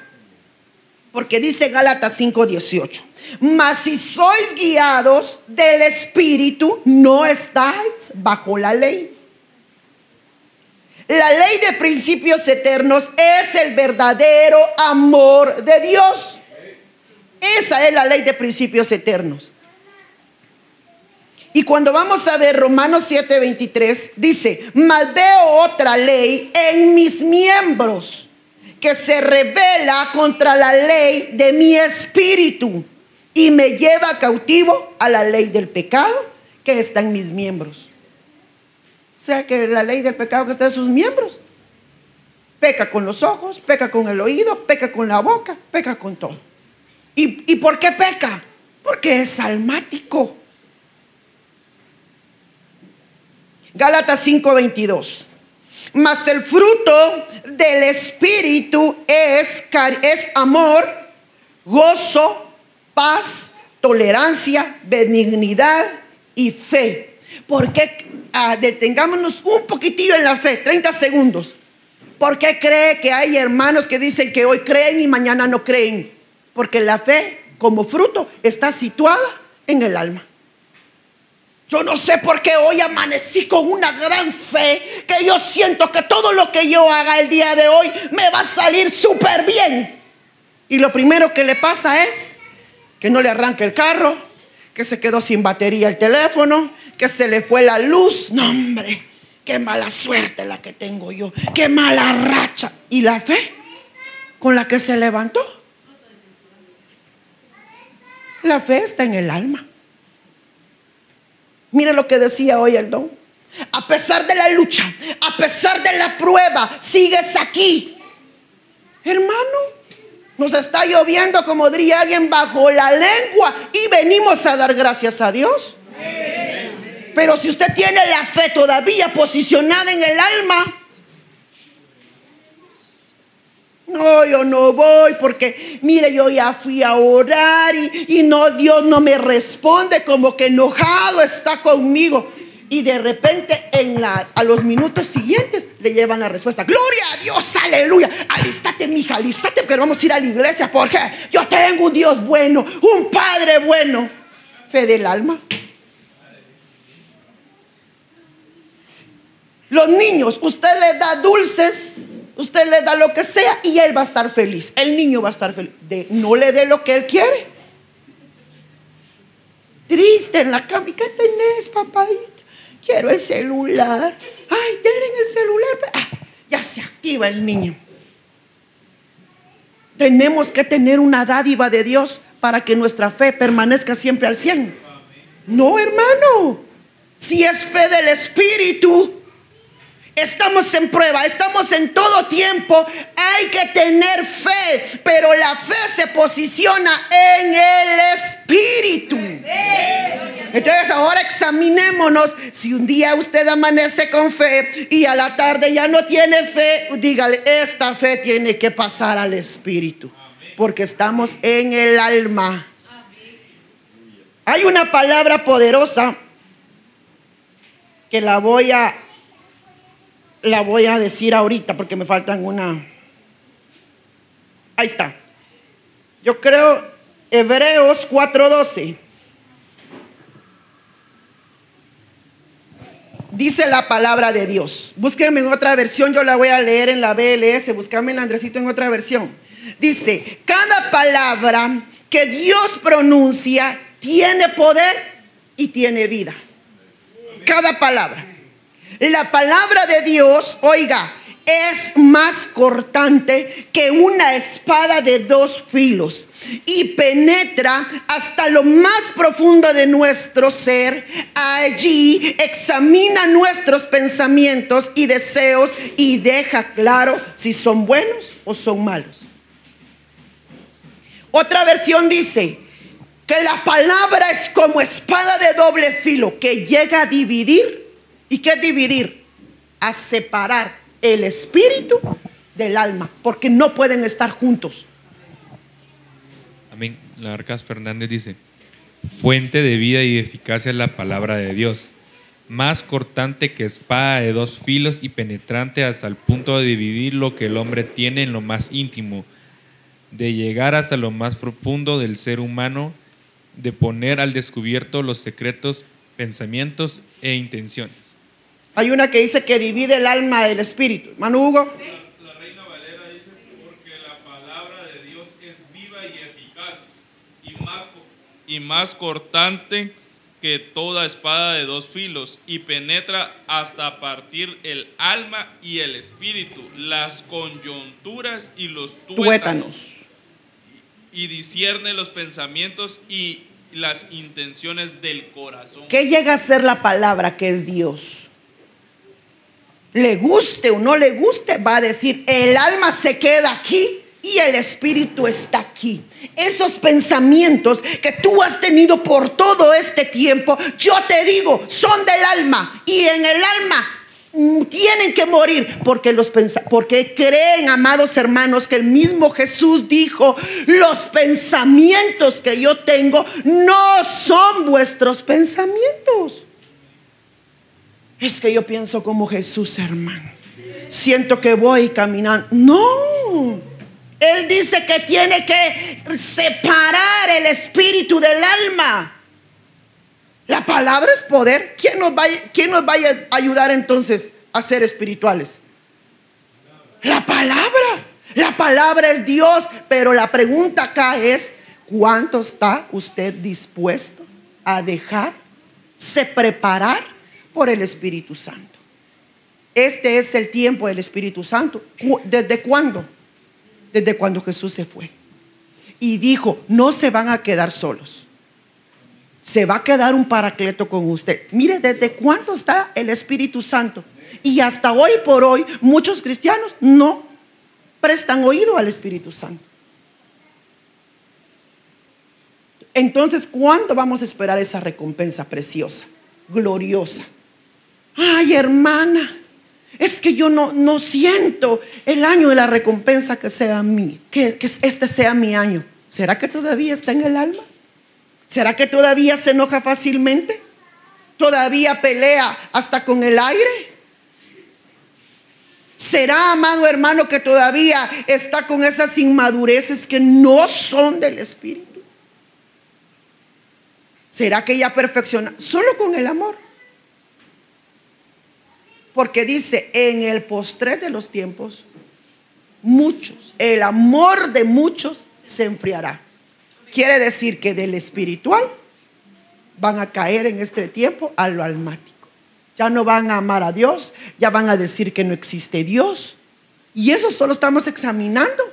porque dice Gálatas 5:18. Mas si sois guiados del espíritu, no estáis bajo la ley. La ley de principios eternos es el verdadero amor de Dios. Esa es la ley de principios eternos. Y cuando vamos a ver Romanos 7:23, dice, mas veo otra ley en mis miembros que se revela contra la ley de mi espíritu y me lleva cautivo a la ley del pecado que está en mis miembros. O sea que la ley del pecado que está en sus miembros peca con los ojos, peca con el oído, peca con la boca, peca con todo. ¿Y, y por qué peca? Porque es almático. Gálatas 5:22. Mas el fruto del Espíritu es, es amor, gozo, paz, tolerancia, benignidad y fe. Porque ah, detengámonos un poquitillo en la fe, 30 segundos. ¿Por qué cree que hay hermanos que dicen que hoy creen y mañana no creen? Porque la fe como fruto está situada en el alma. Yo no sé por qué hoy amanecí con una gran fe que yo siento que todo lo que yo haga el día de hoy me va a salir súper bien. Y lo primero que le pasa es que no le arranque el carro, que se quedó sin batería el teléfono, que se le fue la luz. No, hombre, qué mala suerte la que tengo yo, qué mala racha. ¿Y la fe con la que se levantó? La fe está en el alma. Mire lo que decía hoy el don. A pesar de la lucha, a pesar de la prueba, sigues aquí. Hermano, nos está lloviendo, como diría alguien, bajo la lengua y venimos a dar gracias a Dios. Pero si usted tiene la fe todavía posicionada en el alma, no, yo no voy porque, mire, yo ya fui a orar y, y no, Dios no me responde, como que enojado está conmigo. Y de repente, en la, a los minutos siguientes, le llevan la respuesta: Gloria a Dios, aleluya. Alístate, mija, alístate, porque vamos a ir a la iglesia. Porque yo tengo un Dios bueno, un Padre bueno. Fe del alma. Los niños, usted les da dulces, usted le da lo que sea y él va a estar feliz. El niño va a estar feliz. No le dé lo que él quiere. Triste en la cama. ¿Y qué tenés, papadito? Quiero el celular. Ay, denle el celular. Ah, ya se activa el niño. Tenemos que tener una dádiva de Dios para que nuestra fe permanezca siempre al 100. No, hermano. Si es fe del Espíritu, Estamos en prueba, estamos en todo tiempo. Hay que tener fe, pero la fe se posiciona en el Espíritu. Entonces ahora examinémonos. Si un día usted amanece con fe y a la tarde ya no tiene fe, dígale, esta fe tiene que pasar al Espíritu, porque estamos en el alma. Hay una palabra poderosa que la voy a la voy a decir ahorita porque me faltan una. Ahí está. Yo creo Hebreos 4:12. Dice la palabra de Dios. Búsquenme en otra versión, yo la voy a leer en la BLS. Búscame el Andresito en otra versión. Dice, cada palabra que Dios pronuncia tiene poder y tiene vida. Cada palabra. La palabra de Dios, oiga, es más cortante que una espada de dos filos y penetra hasta lo más profundo de nuestro ser. Allí examina nuestros pensamientos y deseos y deja claro si son buenos o son malos. Otra versión dice que la palabra es como espada de doble filo que llega a dividir. ¿Y qué es dividir? A separar el espíritu del alma, porque no pueden estar juntos. Amén. La Fernández dice, fuente de vida y eficacia es la palabra de Dios, más cortante que espada de dos filos y penetrante hasta el punto de dividir lo que el hombre tiene en lo más íntimo, de llegar hasta lo más profundo del ser humano, de poner al descubierto los secretos, pensamientos e intenciones. Hay una que dice que divide el alma del espíritu. Manu Hugo. La Reina Valera dice, porque la palabra de Dios es viva y eficaz y más, y más cortante que toda espada de dos filos y penetra hasta partir el alma y el espíritu, las coyunturas y los tuétanos, Tuétanos. y discierne los pensamientos y las intenciones del corazón. ¿Qué llega a ser la palabra que es Dios? Le guste o no le guste, va a decir, el alma se queda aquí y el espíritu está aquí. Esos pensamientos que tú has tenido por todo este tiempo, yo te digo, son del alma y en el alma mm, tienen que morir porque los porque creen, amados hermanos, que el mismo Jesús dijo, los pensamientos que yo tengo no son vuestros pensamientos. Es que yo pienso como Jesús, hermano. Siento que voy caminando. No. Él dice que tiene que separar el espíritu del alma. La palabra es poder. ¿Quién nos, va, quién nos va a ayudar entonces a ser espirituales? La palabra. La palabra es Dios. Pero la pregunta acá es, ¿cuánto está usted dispuesto a dejarse preparar por el Espíritu Santo? Este es el tiempo del Espíritu Santo. ¿Desde cuándo? desde cuando Jesús se fue. Y dijo, no se van a quedar solos. Se va a quedar un paracleto con usted. Mire, desde cuándo está el Espíritu Santo. Y hasta hoy por hoy muchos cristianos no prestan oído al Espíritu Santo. Entonces, ¿cuándo vamos a esperar esa recompensa preciosa, gloriosa? Ay, hermana, es que yo no, no siento el año de la recompensa que sea mí, que, que este sea mi año. ¿Será que todavía está en el alma? ¿Será que todavía se enoja fácilmente? ¿Todavía pelea hasta con el aire? ¿Será, amado hermano, que todavía está con esas inmadureces que no son del Espíritu? ¿Será que ya perfecciona solo con el amor? Porque dice, en el postrer de los tiempos, muchos, el amor de muchos se enfriará. Quiere decir que del espiritual van a caer en este tiempo a lo almático. Ya no van a amar a Dios, ya van a decir que no existe Dios. Y eso solo estamos examinando.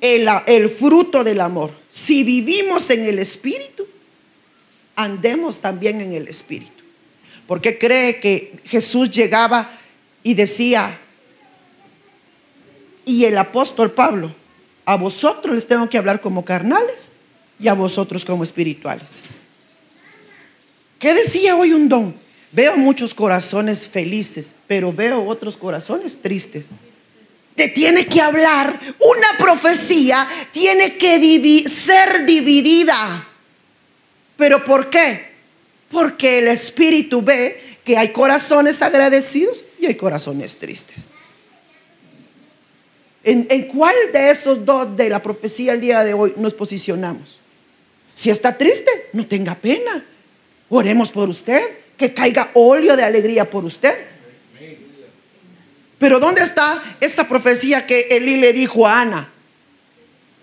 El, el, fruto del amor. Si vivimos en el Espíritu, andemos también en el Espíritu. ¿Por qué cree que Jesús llegaba y decía, y el apóstol Pablo, a vosotros les tengo que hablar como carnales y a vosotros como espirituales? ¿Qué decía hoy un don? Veo muchos corazones felices, pero veo otros corazones tristes. Te tiene que hablar, una profecía tiene que ser dividida. ¿Pero por qué? Porque el Espíritu ve que hay corazones agradecidos y hay corazones tristes. ¿En, cuál de esos dos de la profecía el día de hoy nos posicionamos? Si está triste, no tenga pena. Oremos por usted, que caiga óleo de alegría por usted. Pero ¿dónde está esa profecía que Elí le dijo a Ana?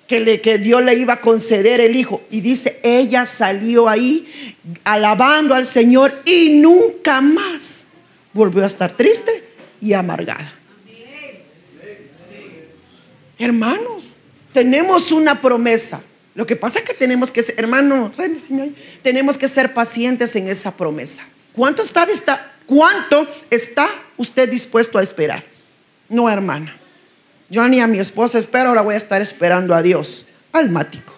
Que, Dios le iba a conceder el hijo. Y dice, ella salió ahí alabando al Señor y nunca más volvió a estar triste y amargada. Hermanos, tenemos una promesa. Lo que pasa es que tenemos que ser, hermano, tenemos que ser pacientes en esa promesa. ¿Cuánto está, ¿Cuánto está usted dispuesto a esperar? No, hermana. Yo ni a mi esposa espero, ahora voy a estar esperando a Dios. Almático.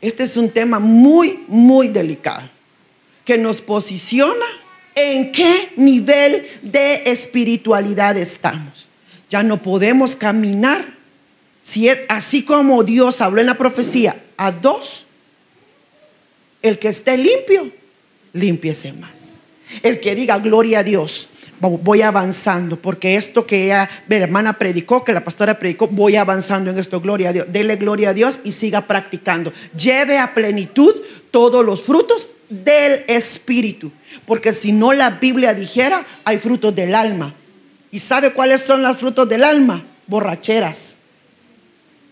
Este es un tema muy, muy delicado, que nos posiciona en qué nivel de espiritualidad estamos. Ya no podemos caminar, si es, así como Dios habló en la profecía, a dos, el que esté limpio, limpiese más. El que diga gloria a Dios, voy avanzando, porque esto que ella, mi hermana predicó, que la pastora predicó, voy avanzando en esto, gloria a Dios. Dele gloria a Dios y siga practicando. Lleve a plenitud todos los frutos del Espíritu, porque si no la Biblia dijera, hay frutos del alma. ¿Y sabe cuáles son los frutos del alma? Borracheras.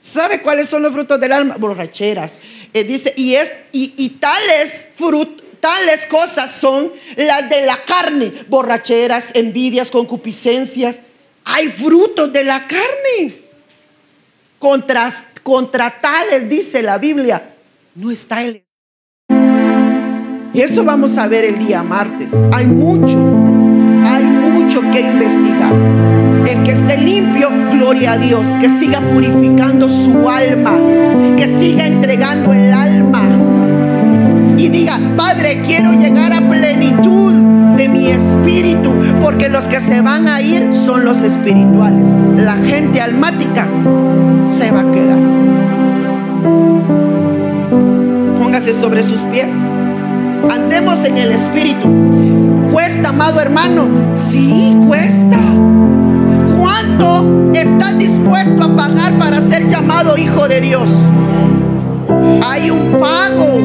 ¿Sabe cuáles son los frutos del alma? Borracheras. Eh, dice, y, es, y, tales frutos tales cosas son las de la carne, borracheras, envidias, concupiscencias. Hay frutos de la carne. Contra, contra tales, dice la Biblia, no está el... Eso vamos a ver el día martes. Hay mucho, hay mucho que investigar. El que esté limpio, gloria a Dios. Que siga purificando su alma. Que siga entregando el alma. Y diga, Padre quiero llegar a plenitud de mi espíritu, porque los que se van a ir son los espirituales. La gente almática se va a quedar. Póngase sobre sus pies. Andemos en el espíritu. ¿Cuesta, amado hermano? Sí, cuesta. ¿Cuánto estás dispuesto a pagar para ser llamado hijo de Dios? Hay un pago,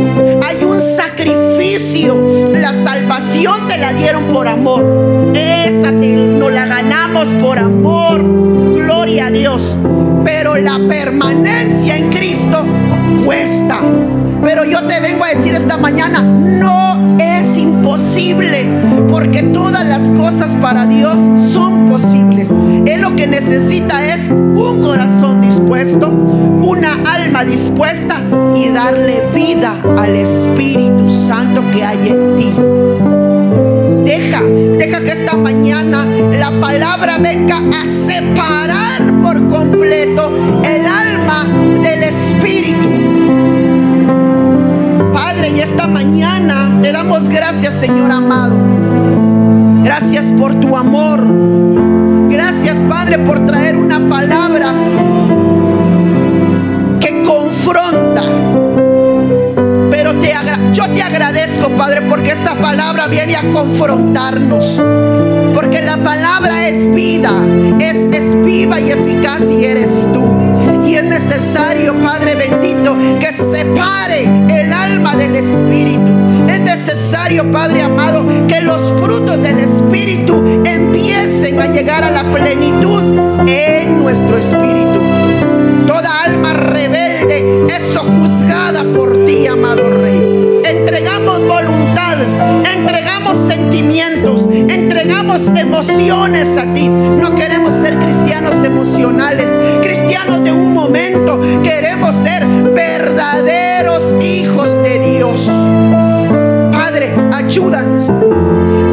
hay un sacrificio. La salvación te la dieron por amor. Esa te, nos la ganamos por amor. Gloria a Dios. Pero la permanencia en Cristo cuesta. Pero yo te vengo a decir esta mañana, no es imposible, porque todas las cosas para Dios son posibles. Él lo que necesita es un corazón dispuesto, una alma dispuesta y darle vida al Espíritu Santo que hay en ti. Deja, deja que esta mañana la palabra venga a separar por completo el alma del Espíritu. Padre, y esta mañana te damos gracias, Señor amado. Gracias por tu amor. Gracias, Padre, por traer una palabra que confronta. Pero te yo te agradezco, Padre, porque esta palabra viene a confrontarnos. Porque la palabra es vida, es, es viva y eficaz y eres tú. Necesario, Padre bendito, que separe el alma del Espíritu. Es necesario, Padre amado, que los frutos del Espíritu empiecen a llegar a la plenitud en nuestro Espíritu. Toda alma rebelde es sojuzgada por ti, amado Rey. Entregamos voluntad, entregamos sentimientos, entregamos emociones a ti. No queremos ser cristianos emocionales, cristianos de un momento. Queremos ser verdaderos hijos de Dios. Padre, ayúdanos.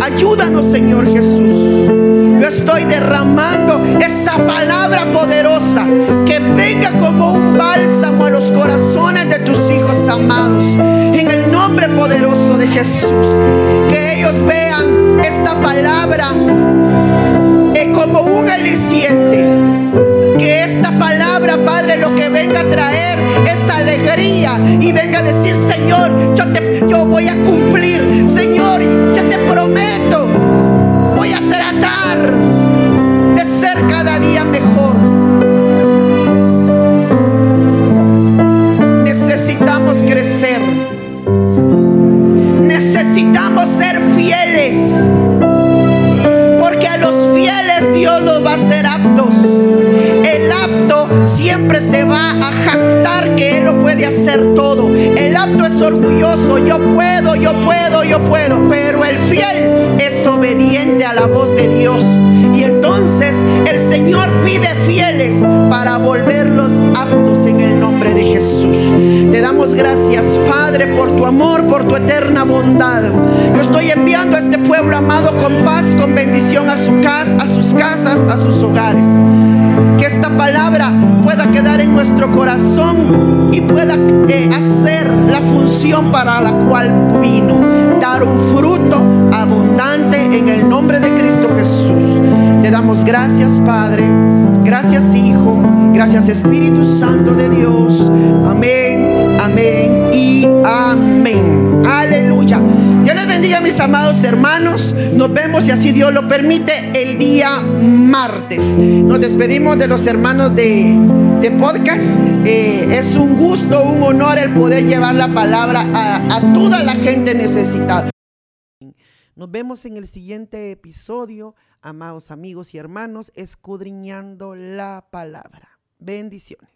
Ayúdanos, Señor Jesús. Yo estoy derramando esa palabra poderosa que venga como un bálsamo a los corazones de tus hijos amados. En el nombre poderoso de Jesús. Que ellos vean esta palabra eh, como un aliciente. Esta palabra, Padre, lo que venga a traer es alegría y venga a decir, Señor, yo, te, yo voy a cumplir. Señor, yo te prometo, voy a tratar de ser cada día mejor. Necesitamos crecer. Necesitamos ser fieles. Porque a los fieles Dios los va a hacer aptos. Apto siempre se va a jactar que Él lo puede hacer todo. El apto es orgulloso. Yo puedo, yo puedo, yo puedo. Pero el fiel es obediente a la voz de Dios. Y entonces el Señor pide fieles para volverlos aptos en el nombre de Jesús. Te damos gracias, Padre, por tu amor, por tu eterna bondad. Yo estoy enviando a este pueblo amado con paz, con bendición a su casa, a sus casas, a sus hogares. Que esta palabra pueda quedar en nuestro corazón y pueda eh, hacer la función para la cual vino. Dar un fruto abundante en el nombre de Cristo Jesús. Te damos gracias, Padre. Gracias, Hijo. Gracias, Espíritu Santo de Dios. Amén, amén y amén. Aleluya. Dios les bendiga, mis amados hermanos. Nos vemos, si así Dios lo permite, día martes. Nos despedimos de los hermanos de, podcast. Eh, es un gusto, un honor el poder llevar la palabra a, a toda la gente necesitada. Nos vemos en el siguiente episodio, amados amigos y hermanos, escudriñando la palabra. Bendiciones.